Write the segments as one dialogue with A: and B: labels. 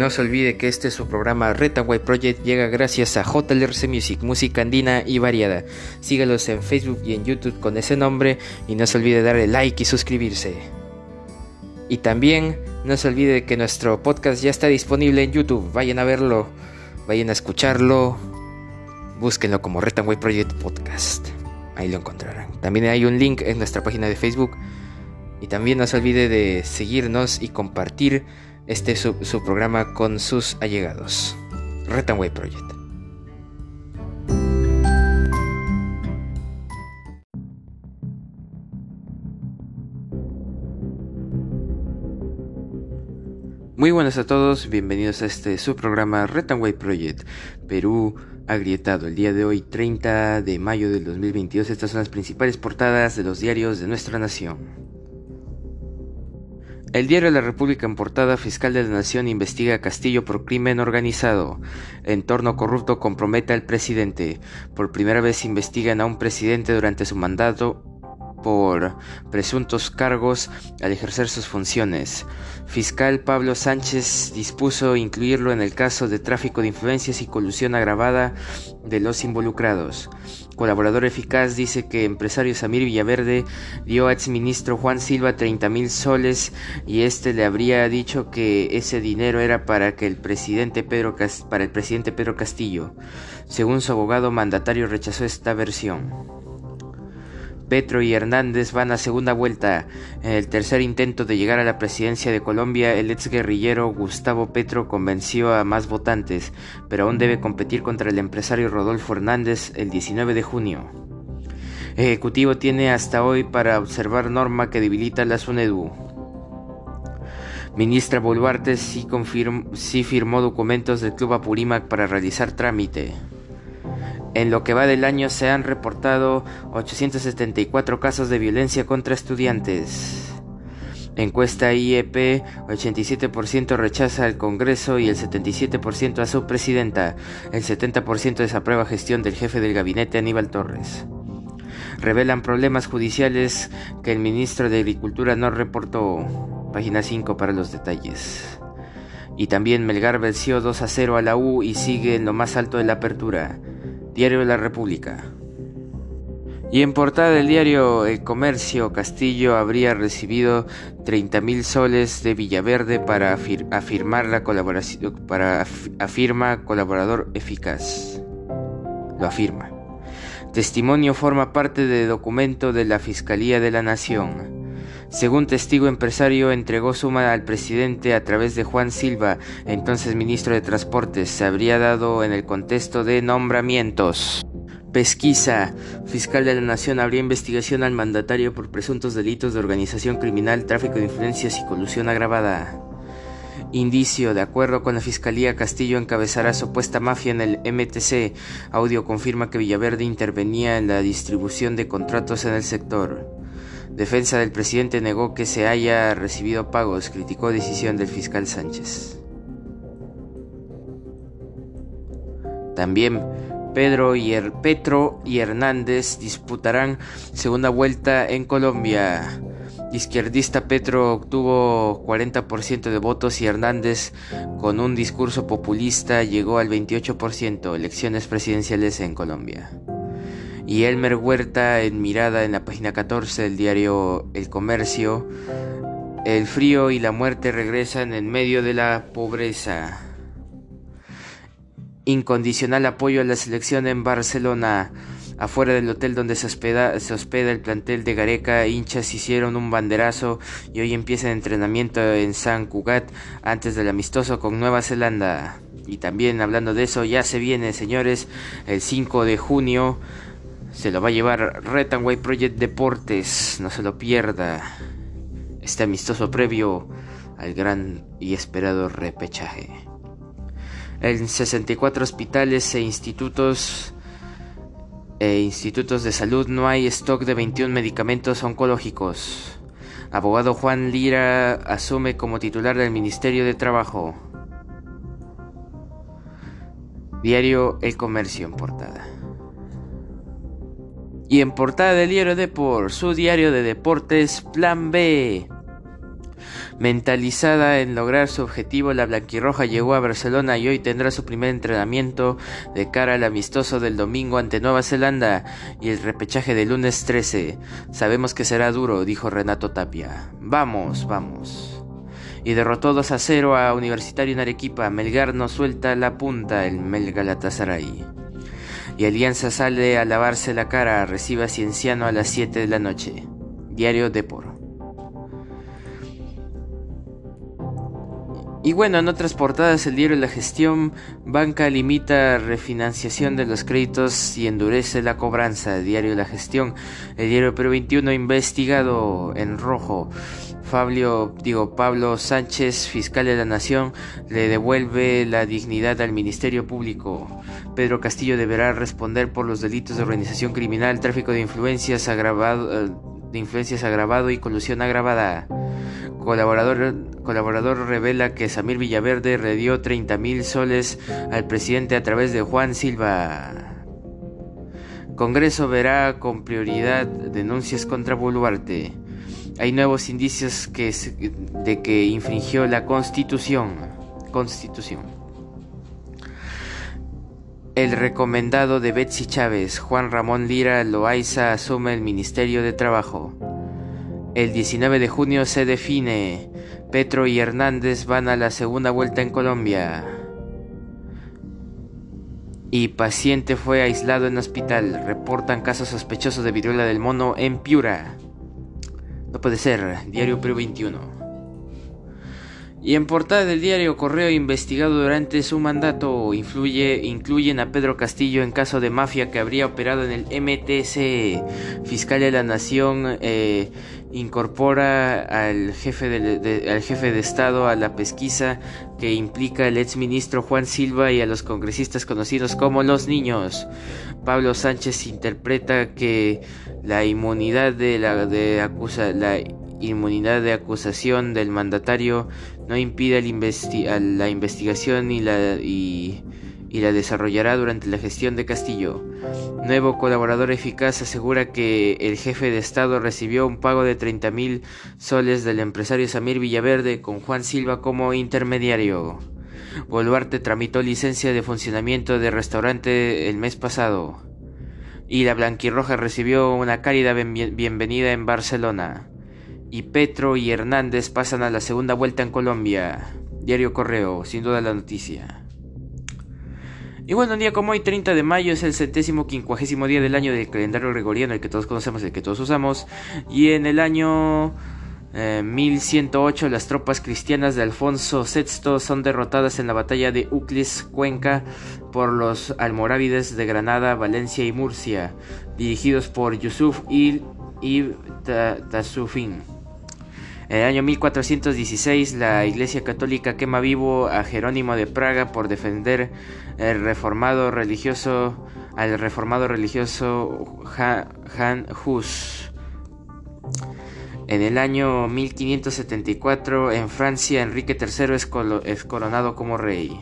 A: No se olvide que este su programa Retaway Project llega gracias a JLRC Music, música andina y variada. Sígalos en Facebook y en YouTube con ese nombre y no se olvide darle like y suscribirse. Y también no se olvide que nuestro podcast ya está disponible en YouTube. Vayan a verlo, vayan a escucharlo. Búsquenlo como Retaway Project Podcast. Ahí lo encontrarán. También hay un link en nuestra página de Facebook. Y también no se olvide de seguirnos y compartir este su, su programa con sus allegados. Retanway Project. Muy buenas a todos, bienvenidos a este su programa Retanway Project, Perú agrietado. El día de hoy, 30 de mayo del 2022, estas son las principales portadas de los diarios de nuestra nación. El diario La República en portada fiscal de la Nación investiga a Castillo por crimen organizado. Entorno corrupto compromete al presidente. Por primera vez investigan a un presidente durante su mandato por presuntos cargos al ejercer sus funciones. Fiscal Pablo Sánchez dispuso incluirlo en el caso de tráfico de influencias y colusión agravada de los involucrados. Colaborador eficaz dice que empresario Samir Villaverde dio a exministro Juan Silva 30 mil soles y este le habría dicho que ese dinero era para que el presidente Pedro para el presidente Pedro Castillo. Según su abogado mandatario rechazó esta versión. Petro y Hernández van a segunda vuelta. En el tercer intento de llegar a la presidencia de Colombia, el ex guerrillero Gustavo Petro convenció a más votantes, pero aún debe competir contra el empresario Rodolfo Hernández el 19 de junio. Ejecutivo tiene hasta hoy para observar norma que debilita la SUNEDU. Ministra Boluarte sí, sí firmó documentos del Club Apurímac para realizar trámite. En lo que va del año se han reportado 874 casos de violencia contra estudiantes. Encuesta IEP, 87% rechaza al Congreso y el 77% a su presidenta. El 70% desaprueba gestión del jefe del gabinete Aníbal Torres. Revelan problemas judiciales que el ministro de Agricultura no reportó. Página 5 para los detalles. Y también Melgar venció 2 a 0 a la U y sigue en lo más alto de la apertura. Diario de la República. Y en portada del diario El Comercio, Castillo habría recibido 30 mil soles de Villaverde para afirmar la colaboración, para afirma colaborador eficaz. Lo afirma. Testimonio forma parte de documento de la Fiscalía de la Nación. Según testigo empresario, entregó suma al presidente a través de Juan Silva, entonces ministro de Transportes. Se habría dado en el contexto de nombramientos. Pesquisa. Fiscal de la Nación habría investigación al mandatario por presuntos delitos de organización criminal, tráfico de influencias y colusión agravada. Indicio, de acuerdo con la Fiscalía, Castillo encabezará supuesta mafia en el MTC. Audio confirma que Villaverde intervenía en la distribución de contratos en el sector. Defensa del presidente negó que se haya recibido pagos, criticó decisión del fiscal Sánchez. También Pedro y Petro y Hernández disputarán segunda vuelta en Colombia. Izquierdista Petro obtuvo 40% de votos y Hernández, con un discurso populista, llegó al 28%. Elecciones presidenciales en Colombia y Elmer Huerta en mirada en la página 14 del diario El Comercio. El frío y la muerte regresan en medio de la pobreza. Incondicional apoyo a la selección en Barcelona. Afuera del hotel donde se hospeda, el plantel de Gareca, hinchas hicieron un banderazo y hoy empieza el entrenamiento en San Cugat antes del amistoso con Nueva Zelanda. Y también hablando de eso, ya se viene, señores, el 5 de junio se lo va a llevar Retanway Project Deportes, no se lo pierda. Este amistoso previo al gran y esperado repechaje. En 64 hospitales e institutos e institutos de salud no hay stock de 21 medicamentos oncológicos. Abogado Juan Lira asume como titular del Ministerio de Trabajo. Diario El Comercio en portada. Y en portada del diario Deport, su diario de deportes Plan B. Mentalizada en lograr su objetivo, la blanquirroja llegó a Barcelona y hoy tendrá su primer entrenamiento de cara al amistoso del domingo ante Nueva Zelanda y el repechaje del lunes 13. Sabemos que será duro, dijo Renato Tapia. Vamos, vamos. Y derrotó 2 a 0 a Universitario en Arequipa. Melgar no suelta la punta, el Mel Galatasaray. Y Alianza sale a lavarse la cara, recibe a Cienciano a las 7 de la noche. Diario Depor. Y bueno, en otras portadas el diario La Gestión, banca limita refinanciación de los créditos y endurece la cobranza. El diario La Gestión, el diario Perú 21 investigado en rojo. Fabio, digo, Pablo Sánchez, fiscal de la Nación, le devuelve la dignidad al Ministerio Público. Pedro Castillo deberá responder por los delitos de organización criminal, tráfico de influencias agravado, eh, de influencias agravado y colusión agravada. Colaborador, colaborador revela que Samir Villaverde redió 30 mil soles al presidente a través de Juan Silva. Congreso verá con prioridad denuncias contra Boluarte. Hay nuevos indicios que, de que infringió la Constitución. Constitución. El recomendado de Betsy Chávez, Juan Ramón Lira Loaiza, asume el Ministerio de Trabajo. El 19 de junio se define. Petro y Hernández van a la segunda vuelta en Colombia. Y paciente fue aislado en hospital. Reportan casos sospechosos de viruela del mono en Piura. No puede ser. Diario Perú 21. Y en portada del diario Correo investigado durante su mandato influye, incluyen a Pedro Castillo en caso de mafia que habría operado en el MTC. Fiscal de la Nación eh, incorpora al jefe de, al jefe de Estado a la pesquisa que implica al exministro Juan Silva y a los congresistas conocidos como los niños. Pablo Sánchez interpreta que la inmunidad de la de acusa la inmunidad de acusación del mandatario no impide la investigación y la, y, la desarrollará durante la gestión de Castillo. Nuevo colaborador eficaz asegura que el jefe de Estado recibió un pago de 30 mil soles del empresario Samir Villaverde con Juan Silva como intermediario. Boluarte tramitó licencia de funcionamiento de restaurante el mes pasado. Y la Blanquirroja recibió una cálida bienvenida en Barcelona y Petro y Hernández pasan a la segunda vuelta en Colombia. Diario Correo, sin duda la noticia. Y bueno, un día como hoy, 30 de mayo, es el centésimo quincuagésimo día del año del calendario gregoriano, el que todos conocemos, el que todos usamos. Y en el año 1108, eh, las tropas cristianas de Alfonso VI son derrotadas en la batalla de Uclis, Cuenca, por los almorávides de Granada, Valencia y Murcia, dirigidos por Yusuf y Tasufin. En el año 1416 la Iglesia Católica quema vivo a Jerónimo de Praga por defender el reformado religioso al reformado religioso Han Hus. En el año 1574 en Francia Enrique III es, es coronado como rey.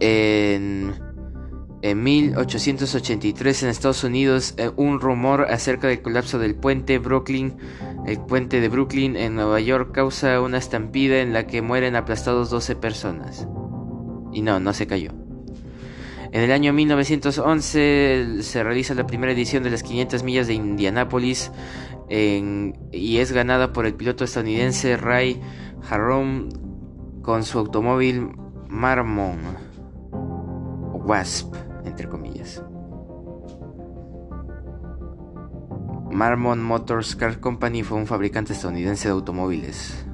A: En en 1883 en Estados Unidos, eh, un rumor acerca del colapso del puente Brooklyn, el puente de Brooklyn en Nueva York causa una estampida en la que mueren aplastados 12 personas. Y no, no se cayó. En el año 1911 se realiza la primera edición de las 500 millas de Indianápolis y es ganada por el piloto estadounidense Ray Harron con su automóvil Marmon Wasp Marmon Motors Car Company fue un fabricante estadounidense de automóviles.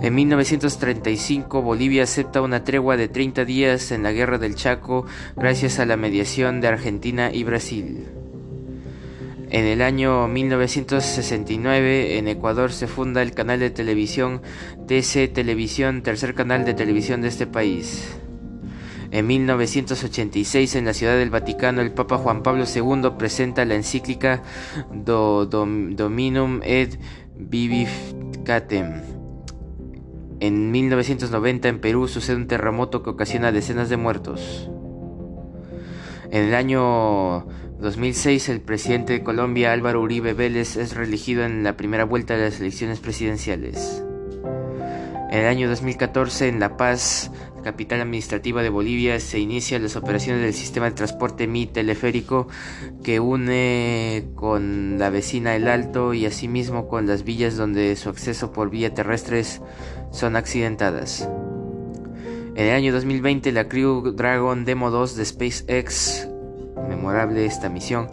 A: En 1935 Bolivia acepta una tregua de 30 días en la Guerra del Chaco gracias a la mediación de Argentina y Brasil. En el año 1969 en Ecuador se funda el canal de televisión TC Televisión, tercer canal de televisión de este país. En 1986, en la Ciudad del Vaticano, el Papa Juan Pablo II presenta la encíclica Dominum et Vivificatem. En 1990, en Perú, sucede un terremoto que ocasiona decenas de muertos. En el año 2006 el presidente de Colombia Álvaro Uribe Vélez es reelegido en la primera vuelta de las elecciones presidenciales. En el año 2014 en La Paz, capital administrativa de Bolivia, se inician las operaciones del sistema de transporte Mi teleférico que une con la vecina El Alto y asimismo con las villas donde su acceso por vía terrestre son accidentadas. En el año 2020 la Crew Dragon Demo 2 de SpaceX, memorable esta misión,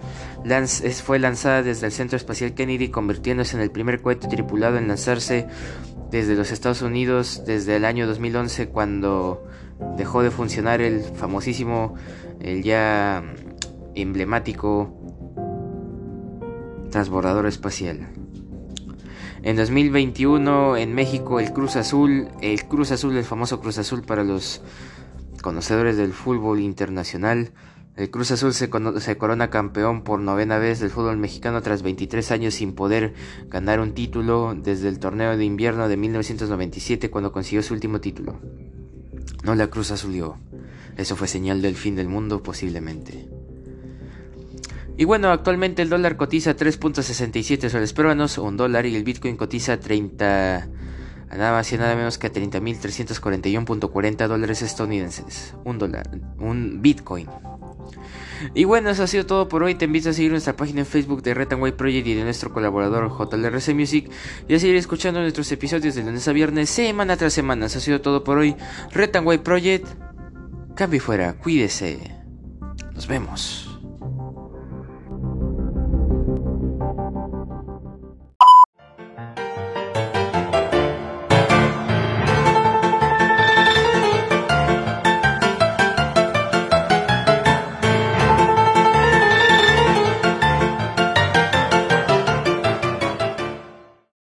A: fue lanzada desde el Centro Espacial Kennedy convirtiéndose en el primer cohete tripulado en lanzarse desde los Estados Unidos desde el año 2011 cuando dejó de funcionar el famosísimo, el ya emblemático transbordador espacial. En 2021 en México el Cruz Azul, el Cruz Azul, el famoso Cruz Azul para los conocedores del fútbol internacional, el Cruz Azul se, corona campeón por novena vez del fútbol mexicano tras 23 años sin poder ganar un título desde el torneo de invierno de 1997 cuando consiguió su último título. No la Cruz Azulió. Eso fue señal del fin del mundo posiblemente. Y bueno, actualmente el dólar cotiza 3.67 soles peruanos, un dólar, y el Bitcoin cotiza 30, nada más y nada menos que 30.341.40 dólares estadounidenses. Un dólar, un Bitcoin. Y bueno, eso ha sido todo por hoy. Te invito a seguir nuestra página en Facebook de Red Project y de nuestro colaborador JLRC Music. Y a seguir escuchando nuestros episodios de lunes a viernes, semana tras semana. Eso ha sido todo por hoy. Red Way Project. Cambio fuera, cuídese. Nos vemos.